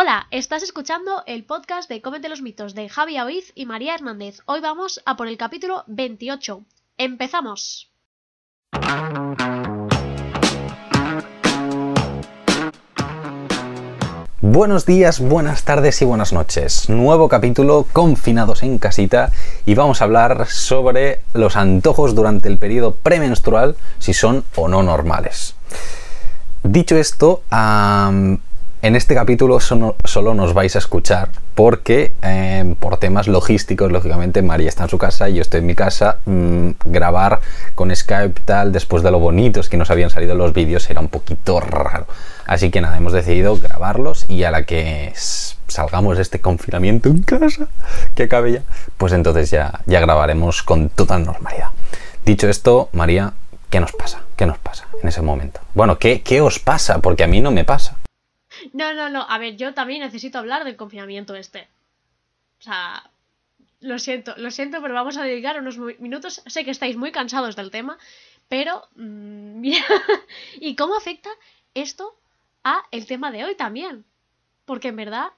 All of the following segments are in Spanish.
Hola, estás escuchando el podcast de Cómete los mitos de Javi Aoiz y María Hernández. Hoy vamos a por el capítulo 28. ¡Empezamos! Buenos días, buenas tardes y buenas noches. Nuevo capítulo confinados en casita y vamos a hablar sobre los antojos durante el periodo premenstrual, si son o no normales. Dicho esto, am, en este capítulo solo, nos vais a escuchar porque em, por temas logísticos, lógicamente María está en su casa y yo estoy en mi casa, mm, grabar con Skype tal después de lo bonitos que nos habían salido los vídeos era un poquito raro. Así que nada, hemos decidido grabarlos y a la que salgamos de este confinamiento en casa, que acabe ya, pues entonces ya, ya grabaremos con total normalidad. Dicho esto, María, ¿qué nos pasa? ¿Qué nos pasa en ese momento? Bueno, ¿qué, qué os pasa? Porque a mí no me pasa. No, no, no. A ver, yo también necesito hablar del confinamiento este. O sea, lo siento, lo siento, pero vamos a dedicar unos minutos. Sé que estáis muy cansados del tema, pero mm, mira, ¿y cómo afecta esto a el tema de hoy también? Porque en verdad,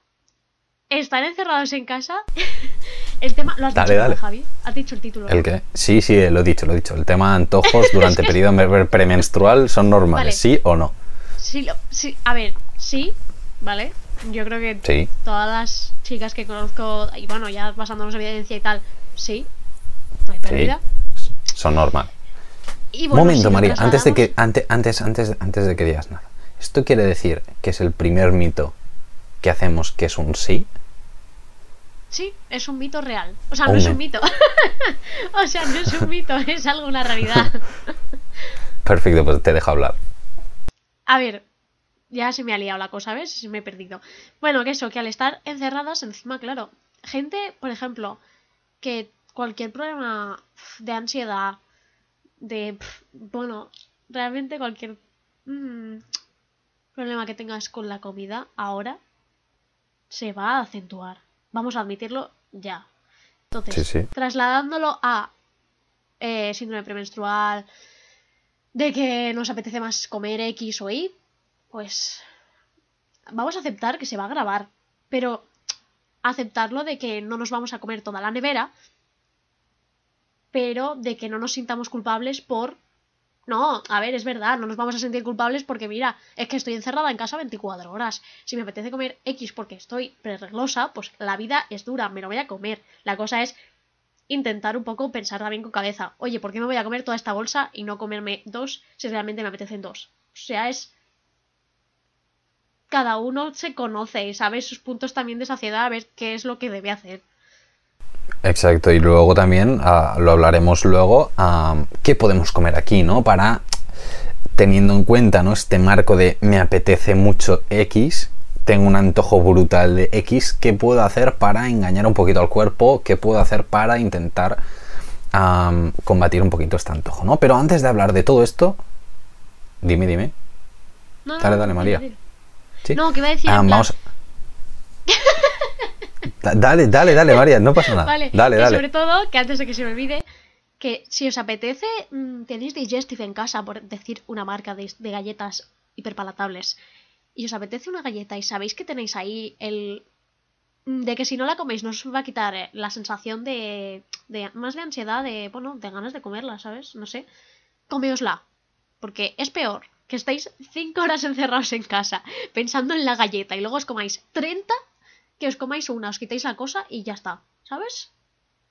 estar encerrados en casa, el tema, lo has Dale, dicho, dale. Javi, has dicho el título. ¿El. Sí, sí, lo he dicho, lo he dicho. El tema antojos durante periodo me- premenstrual son normales, Vale. ¿sí o no? Sí, lo- sí, a ver, sí, ¿vale? Yo creo que Sí. todas las chicas que conozco, y bueno, ya basándonos en evidencia y tal, sí, no hay Sí. pérdida. Son normales. Y bueno, Momento, si María, antes de que antes, antes, antes, antes de que digas nada. ¿Esto quiere decir que es el primer mito que hacemos que es un sí? Sí, es un mito real. O sea, no es un mito. o sea, no es un mito, es algo, una realidad. Perfecto, pues te dejo hablar. A ver, ya se me ha liado la cosa, ¿ves? Se me he perdido. Bueno, que eso, que al estar encerradas, encima, claro, gente, por ejemplo, que cualquier problema de ansiedad, de, bueno, realmente cualquier mm, problema que tengas con la comida ahora, se va a acentuar. Vamos a admitirlo ya. Entonces, Sí, sí. trasladándolo a eh, síndrome premenstrual, de que nos apetece más comer X o Y, pues vamos a aceptar que se va a grabar, pero aceptarlo de que no nos vamos a comer toda la nevera, pero de que no nos sintamos culpables por... No, a ver, es verdad, no nos vamos a sentir culpables porque mira, es que estoy encerrada en casa 24 horas. Si me apetece comer X porque estoy prereglosa, pues la vida es dura, me lo voy a comer. La cosa es intentar un poco pensar también con cabeza. Oye, ¿por qué me voy a comer toda esta bolsa y no comerme dos si realmente me apetecen dos? O sea, es... Cada uno se conoce y sabe sus puntos también de saciedad, a ver qué es lo que debe hacer. Exacto, y luego también ah, lo hablaremos luego, ah, qué podemos comer aquí, ¿no? Para, teniendo en cuenta, ¿no? Este marco de me apetece mucho X, tengo un antojo brutal de X, ¿qué puedo hacer para engañar un poquito al cuerpo? ¿Qué puedo hacer para intentar am, combatir un poquito este antojo, ¿no? Pero antes de hablar de todo esto, dime, dime. No, Dale, dale, María. No, que iba a decir... Ah, en plan- vamos. Da- Dale, dale, dale, María, no pasa nada. Vale, dale, dale. sobre todo, que antes de que se me olvide, que si os apetece, mm, tenéis Digestive en casa, por decir una marca de, de galletas hiperpalatables, y os apetece una galleta y sabéis que tenéis ahí el... mm, de que si no la coméis no os va a quitar eh, la sensación de, de... más de ansiedad, de... bueno, de ganas de comerla, ¿sabes? No sé. Comeosla. Porque es peor que estéis 5 horas encerrados en casa pensando en la galleta y luego os comáis 30 que os comáis una, os quitéis la cosa y ya está, ¿sabes?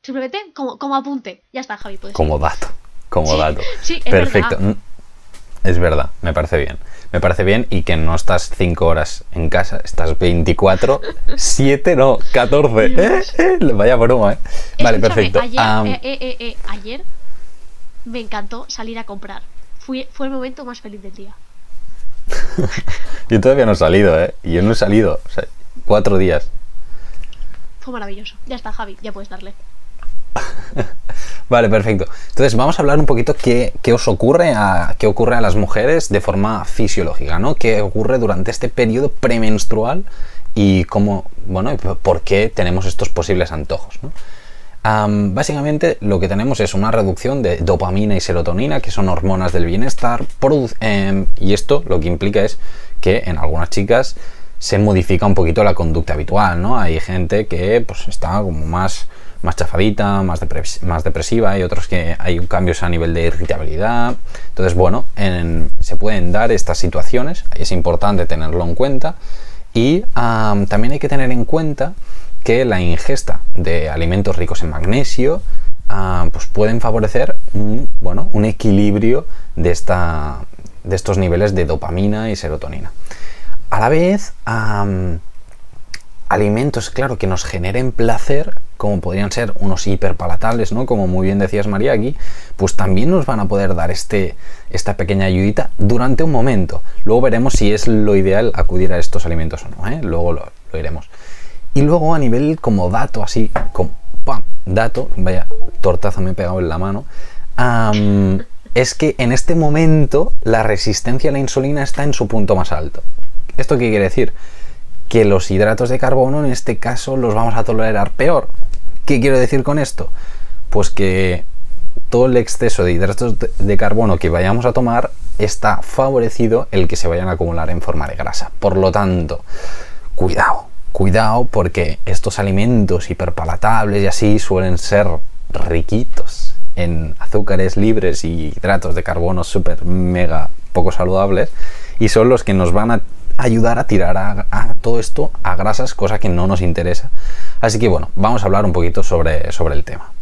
Simplemente como, como apunte. Ya está, Javi, puedes Como dato, como Sí, dato. sí, es Perfecto. verdad. Mm, Es verdad, me parece bien. Me parece bien y que no estás 5 horas en casa, estás 24, 7, no, 14. ¿eh? Eh, Vaya broma, ¿eh? Vale, Escúchame, perfecto. Ayer, eh, eh, eh, ayer me encantó salir a comprar. Fui, fue el momento más feliz del día. Yo todavía no he salido, ¿eh? Y Yo no he salido. O sea, cuatro días. Fue maravilloso. Ya está, Javi, ya puedes darle. Vale, perfecto. Entonces vamos a hablar un poquito qué, qué os ocurre a, qué ocurre a las mujeres de forma fisiológica, ¿no? ¿Qué ocurre durante este periodo premenstrual y cómo, bueno, y por qué tenemos estos posibles antojos, ¿no? Am, básicamente lo que tenemos es una reducción de dopamina y serotonina, que son hormonas del bienestar, em, y esto lo que implica es que en algunas chicas se modifica un poquito la conducta habitual, ¿no? Hay gente que pues está como más, más chafadita, más, depresiva, y otros que hay cambios a nivel de irritabilidad. Entonces, bueno, se pueden dar estas situaciones, es importante tenerlo en cuenta y también hay que tener en cuenta que la ingesta de alimentos ricos en magnesio pues pueden favorecer un, bueno, un equilibrio de, esta, de estos niveles de dopamina y serotonina. A la vez, alimentos, claro, que nos generen placer, como podrían ser unos hiperpalatables, ¿no? Como muy bien decías María aquí, pues también nos van a poder dar este, esta pequeña ayudita durante un momento. Luego veremos si es lo ideal acudir a estos alimentos o no, ¿eh? Luego lo iremos. Y luego a nivel como dato, así, como ¡pam! dato, vaya tortazo me he pegado en la mano, es que en este momento la resistencia a la insulina está en su punto más alto. ¿Esto qué quiere decir? Que los hidratos de carbono en este caso los vamos a tolerar peor. ¿Qué quiero decir con esto? Pues que todo el exceso de hidratos de carbono que vayamos a tomar está favorecido el que se vayan a acumular en forma de grasa. Por lo tanto, cuidado, cuidado porque estos alimentos hiperpalatables y así suelen ser riquitos en azúcares libres y hidratos de carbono súper mega poco saludables y son los que nos van a ayudar a tirar a, todo esto a grasas, cosa que no nos interesa. Así que bueno, vamos a hablar un poquito sobre, sobre el tema.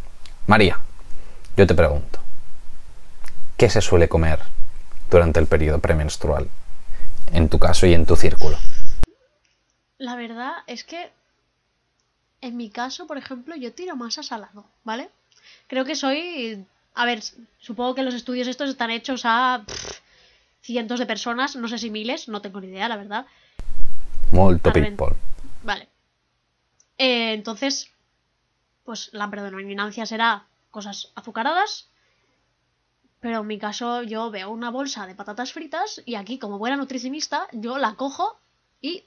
María, yo te pregunto, ¿qué se suele comer durante el periodo premenstrual? En tu caso y en tu círculo. La verdad es que en mi caso, por ejemplo, yo tiro más a salado, ¿vale? Creo que soy... A ver, supongo que los estudios estos están hechos a cientos de personas, no sé si miles, no tengo ni idea, la verdad. Molto people. Vale. Eh, entonces, pues la predominancia será cosas azucaradas. Pero en mi caso yo veo una bolsa de patatas fritas y aquí como buena nutricionista yo la cojo y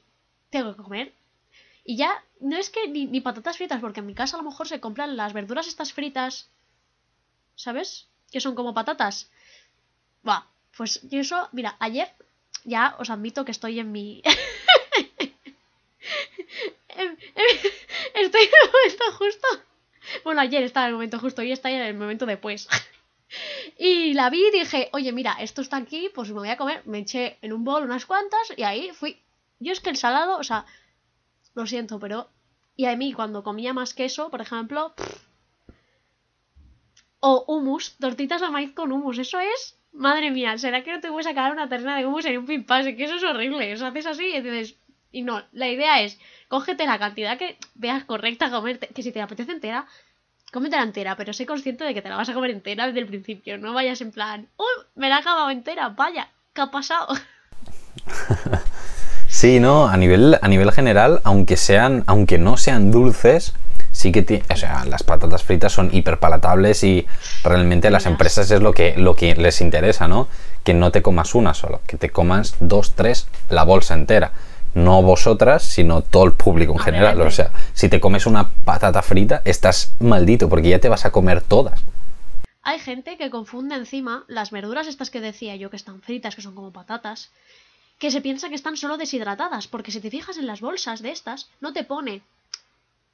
tengo que comer. Y ya, no es que ni, patatas fritas, porque en mi casa a lo mejor se compran las verduras estas fritas, ¿sabes? Que son como patatas. Va, pues yo eso, mira, ayer ya os admito que estoy en mi... estoy en el momento justo. Bueno, ayer estaba en el momento justo y está en el momento después. y la vi y dije, oye, mira, esto está aquí, pues me voy a comer. Me eché en un bol unas cuantas y ahí fui yo es que el salado, o sea, lo siento, pero... Y a mí cuando comía más queso, por ejemplo... O humus, tortitas de maíz con humus, eso es... Madre mía, ¿será que no te voy a sacar una terna de humus en un pimpás? Que eso es horrible, o sea, haces así y dices... Y no, la idea es, cógete la cantidad que veas correcta comerte, que si te apetece entera, cómetela entera, pero sé consciente de que te la vas a comer entera desde el principio, no vayas en plan, ¡Uy! Me la he acabado entera, vaya, ¿qué ha pasado? Sí, no, a nivel, a nivel general, aunque sean, aunque no sean dulces, sí que o sea, las patatas fritas son hiperpalatables y realmente a las empresas es lo que, lo que les interesa, ¿no? Que no te comas una solo, que te comas dos, tres, la bolsa entera. No vosotras, sino todo el público en general. O sea, si te comes una patata frita, estás maldito porque ya te vas a comer todas. Hay gente que confunde encima las verduras estas que decía yo que están fritas, que son como patatas, que se piensa que están solo deshidratadas, porque si te fijas en las bolsas de estas, no te pone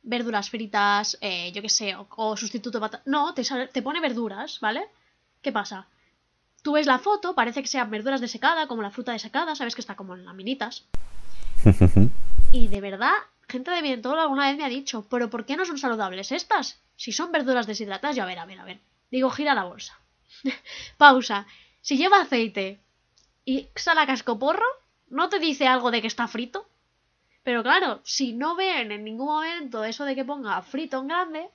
verduras fritas, eh, yo qué sé, o, sustituto de patata. No, te, te pone verduras, ¿vale? ¿Qué pasa? Tú ves la foto, parece que sean verduras de secada, como la fruta de secada, sabes que está como en laminitas. y de verdad, gente de todo alguna vez me ha dicho, pero ¿por qué no son saludables estas? Si son verduras deshidratadas, yo a ver, a ver, a ver. Digo, gira la bolsa. Pausa. Si lleva aceite, y sale a cascoporro, no te dice algo de que está frito. Pero claro, si no ven en ningún momento eso de que ponga frito en grande,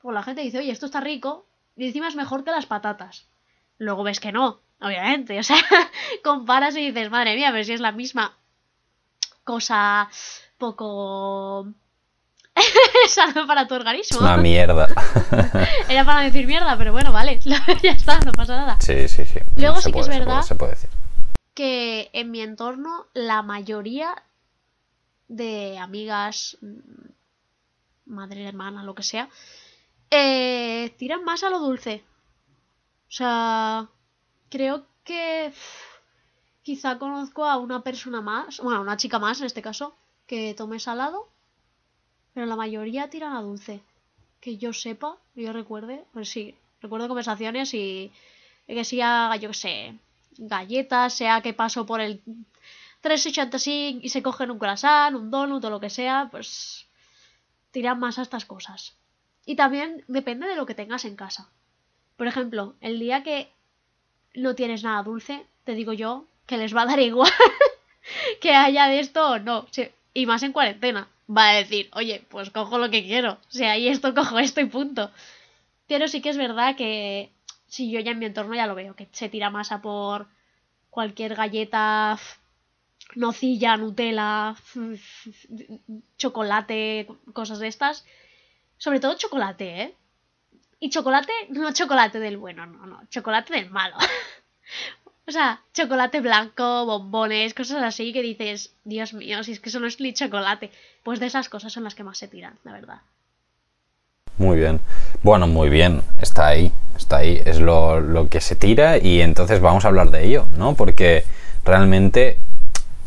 pues la gente dice, oye, esto está rico, y encima es mejor que las patatas. Luego ves que no, obviamente. O sea, comparas y dices, madre mía, ver si es la misma cosa poco sana para tu organismo. Es una mierda. Era para decir mierda, pero bueno, vale, ya está, no pasa nada. Sí, sí, sí. Luego sí que es verdad. se puede decir que en mi entorno la mayoría de amigas, mm, madre, hermana, lo que sea, eh, tiran más a lo dulce. O sea, creo que quizá conozco a una persona más, bueno, a una chica más en este caso, que tome salado, pero la mayoría tiran a dulce. Que yo sepa, yo recuerde, pues sí, recuerdo conversaciones y que sea, yo qué sé, galletas, sea que paso por el 365 y se cogen un croissant, un donut o lo que sea, pues tiran más a estas cosas. Y también depende de lo que tengas en casa. Por ejemplo, el día que no tienes nada dulce, te digo yo que les va a dar igual que haya de esto o no. Y más en cuarentena. Va a decir, oye, pues cojo lo que quiero. Si hay esto, cojo esto y punto. Pero sí que es verdad que si yo ya en mi entorno ya lo veo, que se tira masa por cualquier galleta, nocilla, Nutella, chocolate, cosas de estas. Sobre todo chocolate, ¿eh? Y chocolate, no chocolate del bueno, no, no, chocolate del malo. o sea, chocolate blanco, bombones, cosas así que dices, Dios mío, si es que eso no es ni chocolate. Pues de esas cosas son las que más se tiran, la verdad. Muy bien. Bueno, muy bien. Está ahí. Está ahí. Es lo, lo que se tira y entonces vamos a hablar de ello, ¿no? Porque realmente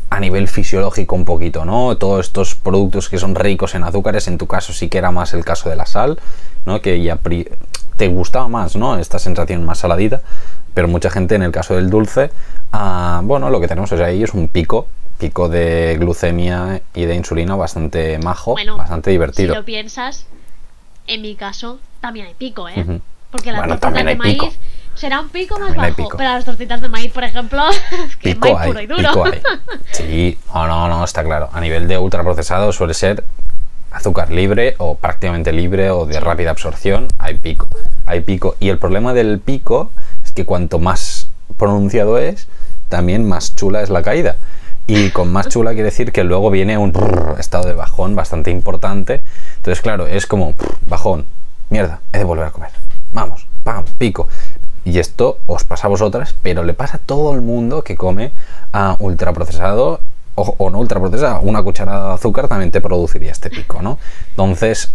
a nivel fisiológico un poquito, ¿no? Todos estos productos que son ricos en azúcares, en tu caso sí que era más el caso de la sal, ¿no? Que ya te gustaba más, ¿no? Esta sensación más saladita, pero mucha gente en el caso del dulce, ah, bueno, lo que tenemos ahí es un pico, pico de glucemia y de insulina bastante majo, bastante divertido. Si lo piensas, en mi caso también hay pico, ¿eh? Porque las tortitas de maíz será un pico más bajo, pero las tortitas de maíz, por ejemplo, pico hay, puro y duro. Pico hay. Sí, no, no, no, está claro. A nivel de ultraprocesado suele ser azúcar libre o prácticamente libre o de rápida absorción, hay pico. Hay pico. Y el problema del pico es que cuanto más pronunciado es, también más chula es la caída. Y con más chula quiere decir que luego viene un estado de bajón bastante importante. Entonces, claro, es como bajón, mierda, he de volver a comer. Vamos, pam, pico. Y esto os pasa a vosotras, pero le pasa a todo el mundo que come a ultraprocesado o, o, no ultraprocesado. Una cucharada de azúcar también te produciría este pico, ¿no? Entonces,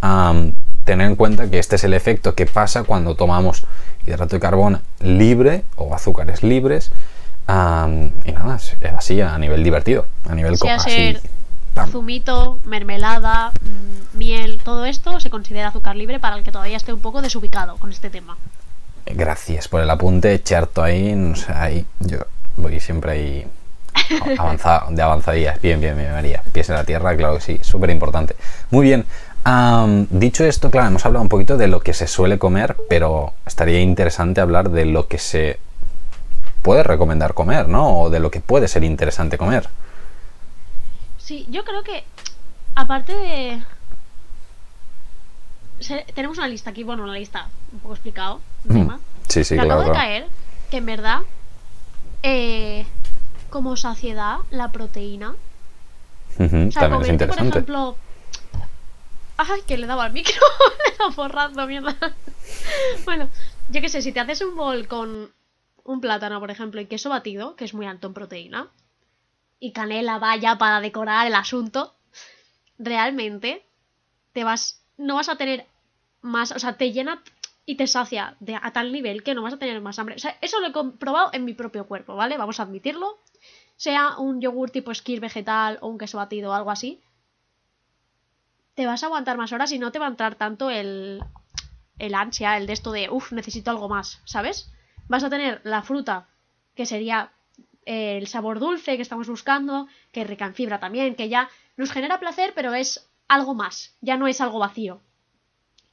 tener en cuenta que este es el efecto que pasa cuando tomamos hidrato de carbono libre o azúcares libres y nada, así a nivel divertido, a nivel sea ser zumito, mermelada, mm, miel, todo esto se considera azúcar libre para el que todavía esté un poco desubicado con este tema. Gracias por el apunte, Cherto ahí, no sé, ahí yo voy siempre ahí avanzado, de avanzadillas. Bien, bien, bien, María. Pies en la tierra, claro que sí, súper importante. Muy bien. Dicho esto, claro, hemos hablado un poquito de lo que se suele comer, pero estaría interesante hablar de lo que se puede recomendar comer, ¿no? O de lo que puede ser interesante comer. Sí, yo creo que, aparte de... tenemos una lista aquí, bueno, una lista un poco explicado. Mm, sí, sí, Me acabo de caer que en verdad, eh, como saciedad, la proteína... o sea, También es interesante. por ejemplo... Ay, que le daba al micro, le borrando, mierda. bueno, yo qué sé, si te haces un bol con un plátano, por ejemplo, y queso batido, que es muy alto en proteína, y canela vaya para decorar el asunto, realmente te vas, no vas a tener más, o sea, te llena y te sacia a tal nivel que no vas a tener más hambre. O sea, eso lo he comprobado en mi propio cuerpo, ¿vale? Vamos a admitirlo. Sea un yogur tipo skir vegetal o un queso batido o algo así. Te vas a aguantar más horas y no te va a entrar tanto el, el ansia, el de esto de, uff, necesito algo más, ¿sabes? vas a tener la fruta, que sería eh, el sabor dulce que estamos buscando, que es rica en fibra también, que ya nos genera placer, pero es algo más, ya no es algo vacío.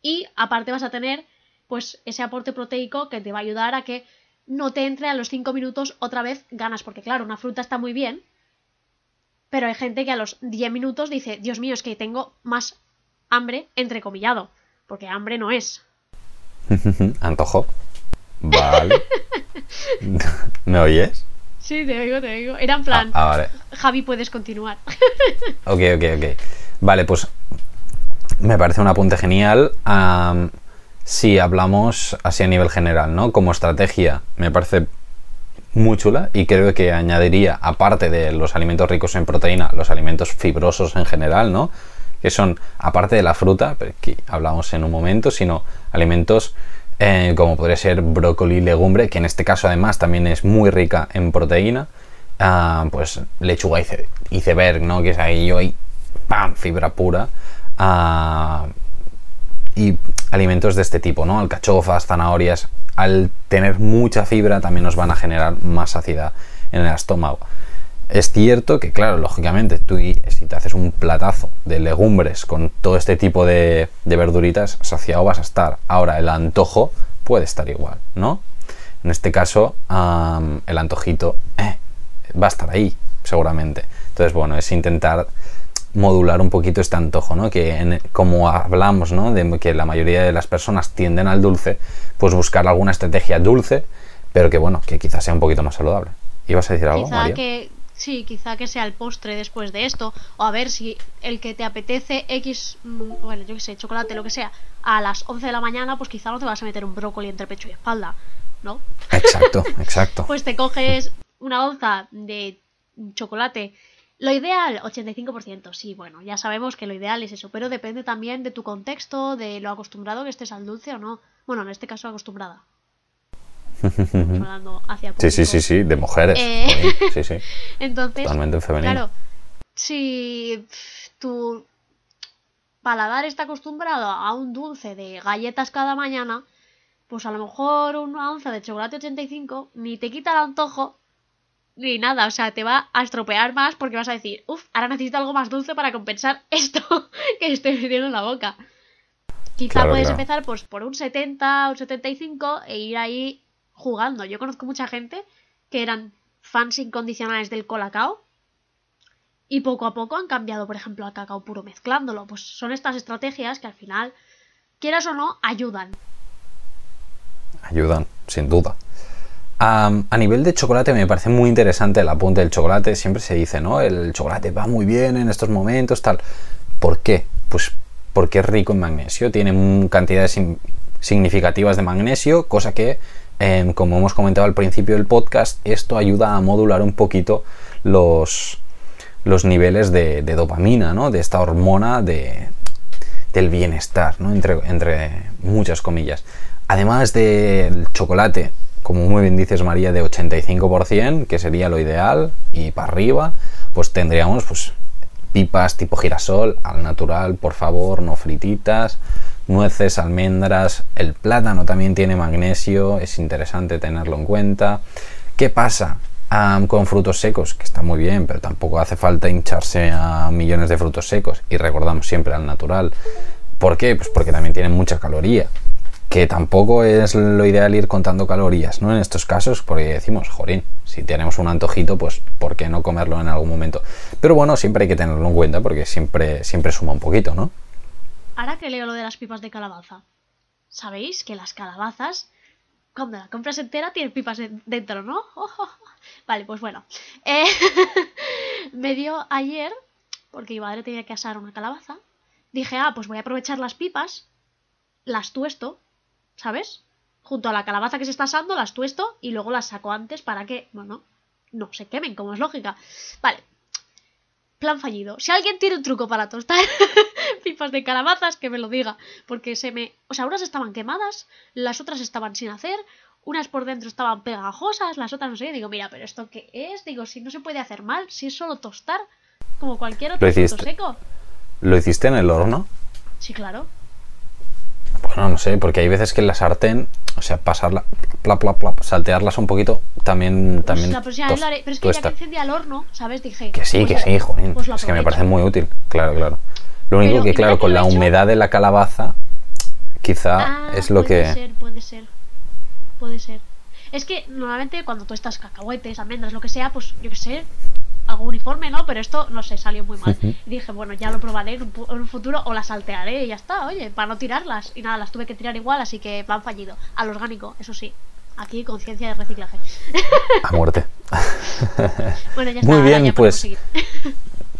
Y aparte vas a tener pues ese aporte proteico que te va a ayudar a que no te entre a los 5 minutos otra vez ganas, porque claro, una fruta está muy bien, pero hay gente que a los 10 minutos dice, Dios mío, es que tengo más hambre, entrecomillado, porque hambre no es. Antojo. Vale. ¿Me oyes? Sí, te oigo, te oigo. Era en plan. Ah, vale. Javi, puedes continuar. ok, ok, ok. Vale, pues me parece un apunte genial. si hablamos así a nivel general, ¿no? Como estrategia, me parece muy chula y creo que añadiría, aparte de los alimentos ricos en proteína, los alimentos fibrosos en general, ¿no? Que son, aparte de la fruta, que hablamos en un momento, sino alimentos eh, como podría ser brócoli, legumbre, que en este caso además también es muy rica en proteína, ah, pues lechuga ice- iceberg, ¿no? Que es ahí hoy, ¡pam! Fibra pura. ah, y alimentos de este tipo, ¿no? Alcachofas, zanahorias, al tener mucha fibra también nos van a generar más saciedad en el estómago. Es cierto que, claro, lógicamente, tú si te haces un platazo de legumbres con todo este tipo de, verduritas, saciado vas a estar. Ahora, el antojo puede estar igual, ¿no? En este caso, el antojito eh, va a estar ahí, seguramente. Entonces, bueno, es intentar modular un poquito este antojo, ¿no? Que en- como hablamos, ¿no? De que la mayoría de las personas tienden al dulce, pues buscar alguna estrategia dulce, pero que bueno, que quizás sea un poquito más saludable. ¿Ibas a decir algo, Quizá María? que sí, quizá que sea el postre después de esto o a ver si el que te apetece X, mm, bueno, yo qué sé, chocolate, lo que sea, a las 11 de la mañana, pues quizá no te vas a meter un brócoli entre pecho y espalda, ¿no? Exacto, exacto. Pues te coges una onza de chocolate. Lo ideal, 85%, sí, bueno, ya sabemos que lo ideal es eso, pero depende también de tu contexto, de lo acostumbrado que estés al dulce o no. Bueno, en este caso acostumbrada. Hablando hacia Sí, sí, sí, sí, de mujeres. Eh. Sí, sí. Entonces, Totalmente en femenino. claro, si tu paladar está acostumbrado a un dulce de galletas cada mañana, pues a lo mejor una onza de chocolate 85 ni te quita el antojo ni nada, o sea, te va a estropear más porque vas a decir, uff, ahora necesito algo más dulce para compensar esto que estoy metiendo en la boca. Quizá Claro, puedes claro. empezar pues por un 70 o un 75 e ir ahí jugando. Yo conozco mucha gente que eran fans incondicionales del colacao y poco a poco han cambiado, por ejemplo, al cacao puro mezclándolo. Pues son estas estrategias que al final, quieras o no, ayudan. Ayudan, sin duda. A nivel de chocolate me parece muy interesante el apunte del chocolate. Siempre se dice, ¿no? El chocolate va muy bien en estos momentos, tal. ¿Por qué? Pues porque es rico en magnesio. Tiene cantidades significativas de magnesio, cosa que, em, como hemos comentado al principio del podcast, esto ayuda a modular un poquito los, los niveles de, de dopamina, ¿no? De esta hormona de, del bienestar, ¿no? Entre, entre muchas comillas. Además del chocolate, como muy bien dices María, de 85%, que sería lo ideal, y para arriba, pues tendríamos pues pipas tipo girasol, al natural, por favor, no frititas, nueces, almendras, el plátano también tiene magnesio, es interesante tenerlo en cuenta. ¿Qué pasa? Con frutos secos, que está muy bien, pero tampoco hace falta hincharse a millones de frutos secos y recordamos siempre al natural. ¿Por qué? Pues porque también tienen mucha caloría, que tampoco es lo ideal ir contando calorías, ¿no? En estos casos, porque decimos, jorín, si tenemos un antojito, pues ¿por qué no comerlo en algún momento? Pero bueno, siempre hay que tenerlo en cuenta porque siempre, siempre suma un poquito, ¿no? Ahora que leo lo de las pipas de calabaza, ¿sabéis que las calabazas, cuando la compras entera, tienen pipas de- dentro, ¿no? Vale, pues bueno. Eh, me dio ayer, porque mi madre tenía que asar una calabaza, dije, ah, pues voy a aprovechar las pipas, las tuesto, ¿sabes? Junto a la calabaza que se está asando, las tuesto y luego las saco antes para que, bueno, no se quemen, como es lógica. Vale. Plan fallido. Si alguien tiene un truco para tostar pipas de calabazas, que me lo diga. Porque se me. O sea, unas estaban quemadas, las otras estaban sin hacer, unas por dentro estaban pegajosas, las otras no sé. Digo, mira, pero ¿esto qué es? Digo, si no se puede hacer mal, si es solo tostar, como cualquier otro Lo hiciste. seco. ¿Lo hiciste en el horno? Sí, claro. Bueno, no sé, porque hay veces que en la sartén, o sea, pasarla, pla, pla, pla, saltearlas un poquito, también, también la próxima vez tos- lo haré. Pero es que ya que encendí al horno, ¿sabes? Dije. Que sí, pues que sí, joder. pues es que me parece muy útil. Claro, claro. Lo único Pero, que, claro, con la he humedad de la calabaza, quizá Ah, es lo puede que. ser, puede ser. Puede ser. Es que normalmente cuando tú estás cacahuetes, almendras, lo que sea, pues yo qué sé, algo uniforme, ¿no? Pero esto, no sé, salió muy mal. Y dije, bueno, ya lo probaré en un, pu- en un futuro o las saltearé y ya está, oye, para no tirarlas. Y nada, las tuve que tirar igual, así que plan fallido. Al orgánico, eso sí. Aquí conciencia de reciclaje. A muerte. Bueno, ya está. Muy bien, ya pues.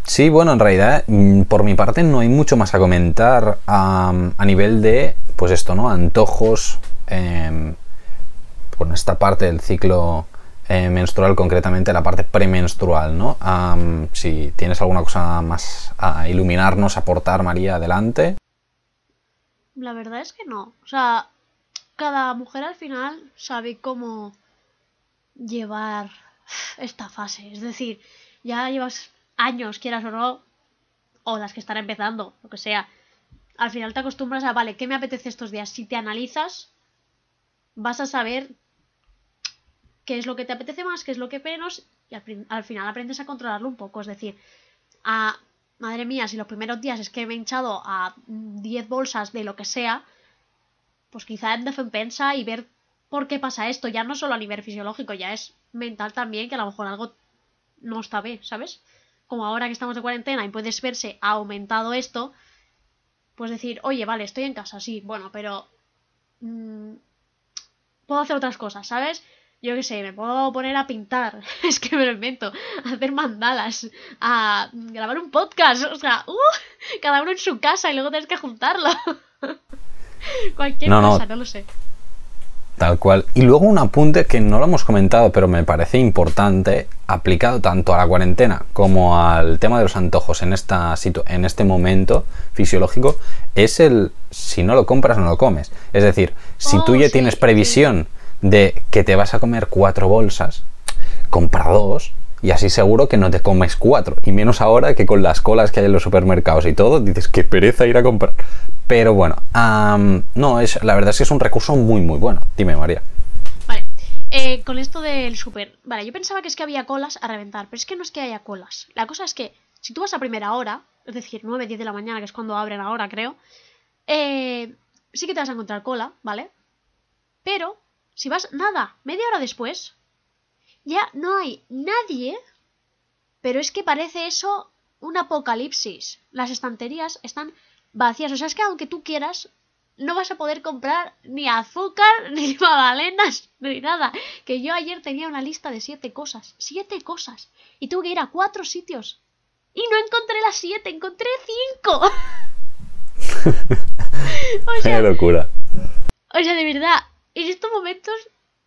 Sí, bueno, en realidad, mm, por mi parte no hay mucho más a comentar a nivel de, pues esto, ¿no? Antojos, con esta parte del ciclo eh, menstrual, concretamente la parte premenstrual, ¿no? Si tienes alguna cosa más a iluminarnos, aportar, María, adelante. La verdad es que no. O sea, cada mujer al final sabe cómo llevar esta fase. Es decir, ya llevas años, quieras o no, o las que están empezando, lo que sea. Al final te acostumbras a, vale, ¿qué me apetece estos días? Si te analizas, vas a saber qué es lo que te apetece más, qué es lo que menos, y al, final aprendes a controlarlo un poco. Es decir, a, madre mía, si los primeros días es que me he hinchado a 10 bolsas de lo que sea, pues quizá en defensa y ver por qué pasa esto. Ya no solo a nivel fisiológico, ya es mental también, que a lo mejor algo no está bien, ¿sabes? Como ahora que estamos de cuarentena y puedes verse ha aumentado esto, pues decir, oye, vale, estoy en casa, sí, bueno, pero mm, puedo hacer otras cosas, ¿sabes? Yo qué sé, me puedo poner a pintar, es que me lo invento, a hacer mandalas, a grabar un podcast, o sea, uh, cada uno en su casa y luego tienes que juntarlo. Cualquier cosa, no lo sé. Tal cual. Y luego un apunte que no lo hemos comentado, pero me parece importante, aplicado tanto a la cuarentena como al tema de los antojos en, esta en este momento fisiológico, es el si no lo compras, no lo comes. Es decir, si tú oh, ya tienes previsión de que te vas a comer cuatro bolsas, compra dos y así seguro que no te comes cuatro. Y menos ahora que con las colas que hay en los supermercados y todo, dices que pereza ir a comprar. Pero bueno, no, es, la verdad es que es un recurso muy, muy bueno. Dime, María. Vale, eh, con esto del super. Vale, yo pensaba que es que había colas a reventar, pero es que no es que haya colas. La cosa es que si tú vas a primera hora, es decir, 9, 10 de la mañana, que es cuando abren ahora, creo, eh, sí que te vas a encontrar cola, ¿vale? Pero si vas nada, media hora después, ya no hay nadie, pero es que parece eso un apocalipsis. Las estanterías están vacías. O sea, es que aunque tú quieras, no vas a poder comprar ni azúcar, ni magdalenas, ni nada. Que yo ayer tenía una lista de siete cosas. Siete cosas. Y tuve que ir a cuatro sitios. Y no encontré las siete, encontré cinco. o sea, Qué locura. O sea, de verdad, en estos momentos,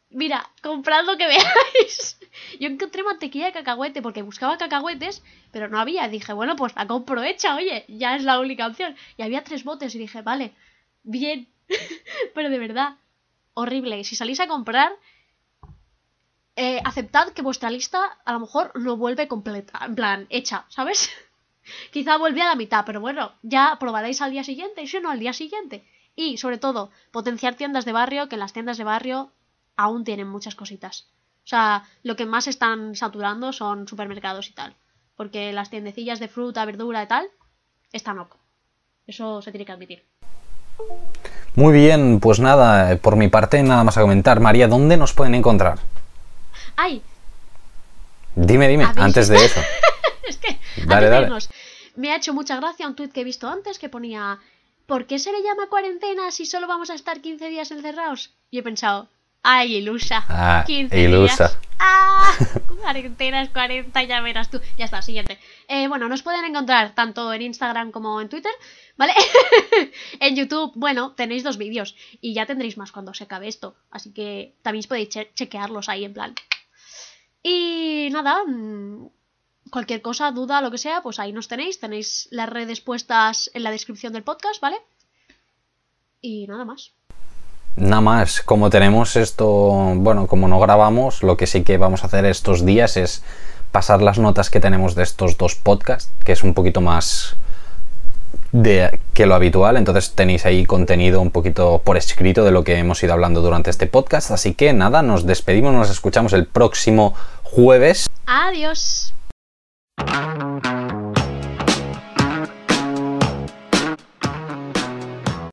mira, comprad lo que veáis. Yo encontré mantequilla de cacahuete porque buscaba cacahuetes, pero no había. Dije, bueno, pues la compro hecha, oye, ya es la única opción. Y había tres botes y dije, vale, bien. pero de verdad, horrible. Y si salís a comprar, eh, aceptad que vuestra lista a lo mejor no vuelve completa, en plan, hecha, ¿sabes? Quizá vuelve a la mitad, pero bueno, ya probaréis al día siguiente, y si no, al día siguiente. Y, sobre todo, potenciar tiendas de barrio, que las tiendas de barrio aún tienen muchas cositas. O sea, lo que más están saturando son supermercados y tal. Porque las tiendecillas de fruta, verdura y tal están ok. Eso se tiene que admitir. Muy bien, pues nada, por mi parte nada más a comentar. María, ¿dónde nos pueden encontrar? ¡Ay! Dime, dime, antes de eso. es que, dale, dale. me ha hecho mucha gracia un tuit que he visto antes que ponía ¿Por qué se le llama cuarentena si solo vamos a estar 15 días encerrados? Y he pensado, Ay, ilusa. Ah, 15 ilusa. Días. Ah, cuarentena es 40, ya verás tú. Ya está, siguiente. Eh, bueno, nos pueden encontrar tanto en Instagram como en Twitter, ¿vale? en YouTube, bueno, tenéis dos vídeos y ya tendréis más cuando se acabe esto. Así que también podéis chequearlos ahí en plan. Y nada, mm, cualquier cosa, duda, lo que sea, pues ahí nos tenéis. Tenéis las redes puestas en la descripción del podcast, ¿vale? Y nada más. Nada más, como tenemos esto, bueno, como no grabamos, lo que sí que vamos a hacer estos días es pasar las notas que tenemos de estos dos podcasts, que es un poquito más de, que lo habitual, entonces tenéis ahí contenido un poquito por escrito de lo que hemos ido hablando durante este podcast, así que nada, nos despedimos, nos escuchamos el próximo jueves. Adiós. Thank you.